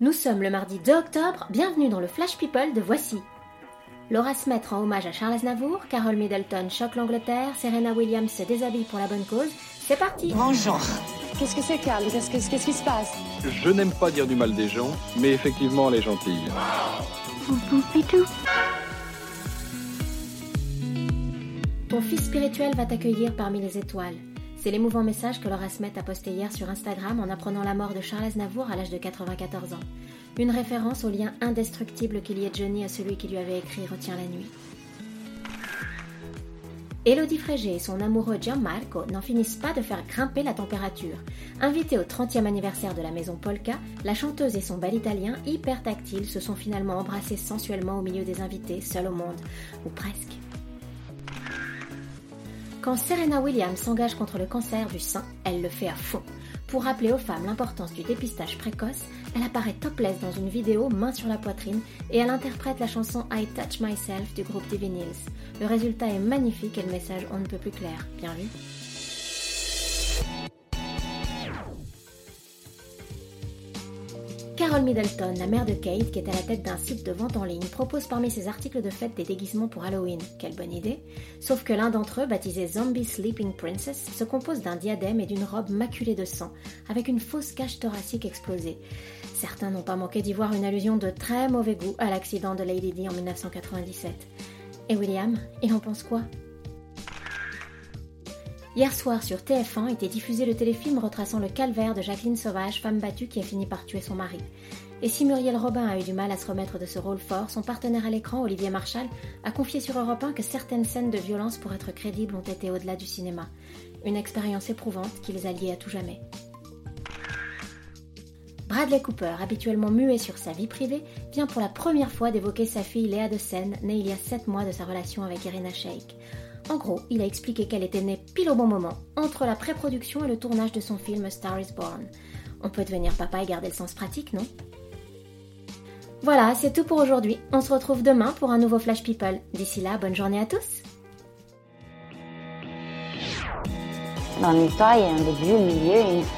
Nous sommes le mardi 2 octobre, bienvenue dans le Flash People de Voici. Laura Smet rend hommage à Charles Aznavour, Carol Middleton choque l'Angleterre, Serena Williams se déshabille pour la bonne cause. C'est parti Bonjour. Qu'est-ce que c'est, Carl? Qu'est-ce que- qu'est-ce qui se passe? Je n'aime pas dire du mal des gens, mais effectivement, elle est gentille. Ton fils spirituel va t'accueillir parmi les étoiles. C'est l'émouvant message que Laura Smet a posté hier sur Instagram en apprenant la mort de Charles Aznavour à l'âge de 94 ans. Une référence au lien indestructible qui liait Johnny à celui qui lui avait écrit Retiens la nuit. Elodie Frégé et son amoureux Gianmarco n'en finissent pas de faire grimper la température. Invitée au 30e anniversaire de la maison Polka, la chanteuse et son bel italien, hyper tactile, se sont finalement embrassés sensuellement au milieu des invités, seuls au monde. Ou presque. Quand Serena Williams s'engage contre le cancer du sein, elle le fait à fond. Pour rappeler aux femmes l'importance du dépistage précoce, elle apparaît topless dans une vidéo, main sur la poitrine, et elle interprète la chanson I Touch Myself du groupe Divine Hills. Le résultat est magnifique et le message on ne peut plus clair. Bien vu Carol Middleton, la mère de Kate, qui est à la tête d'un site de vente en ligne, propose parmi ses articles de fête des déguisements pour Halloween. Quelle bonne idée Sauf que l'un d'entre eux, baptisé Zombie Sleeping Princess, se compose d'un diadème et d'une robe maculée de sang, avec une fausse cage thoracique explosée. Certains n'ont pas manqué d'y voir une allusion de très mauvais goût à l'accident de Lady Di en 1997. Et William, il en pense quoi? Hier soir sur TF1 était diffusé le téléfilm retraçant le calvaire de Jacqueline Sauvage, femme battue qui a fini par tuer son mari. Et si Muriel Robin a eu du mal à se remettre de ce rôle fort, son partenaire à l'écran, Olivier Marchal, a confié sur Europe 1 que certaines scènes de violence pour être crédibles ont été au-delà du cinéma. Une expérience éprouvante qui les a liés à tout jamais. Bradley Cooper, habituellement muet sur sa vie privée, vient pour la première fois d'évoquer sa fille Léa de Seine, née il y a 7 mois de sa relation avec Irina Shayk. En gros, il a expliqué qu'elle était née pile au bon moment, entre la pré-production et le tournage de son film Star is Born. On peut devenir papa et garder le sens pratique, non? Voilà, c'est tout pour aujourd'hui. On se retrouve demain pour un nouveau Flash People. D'ici là, bonne journée à tous Dans l'histoire, il y a un début, un milieu et une.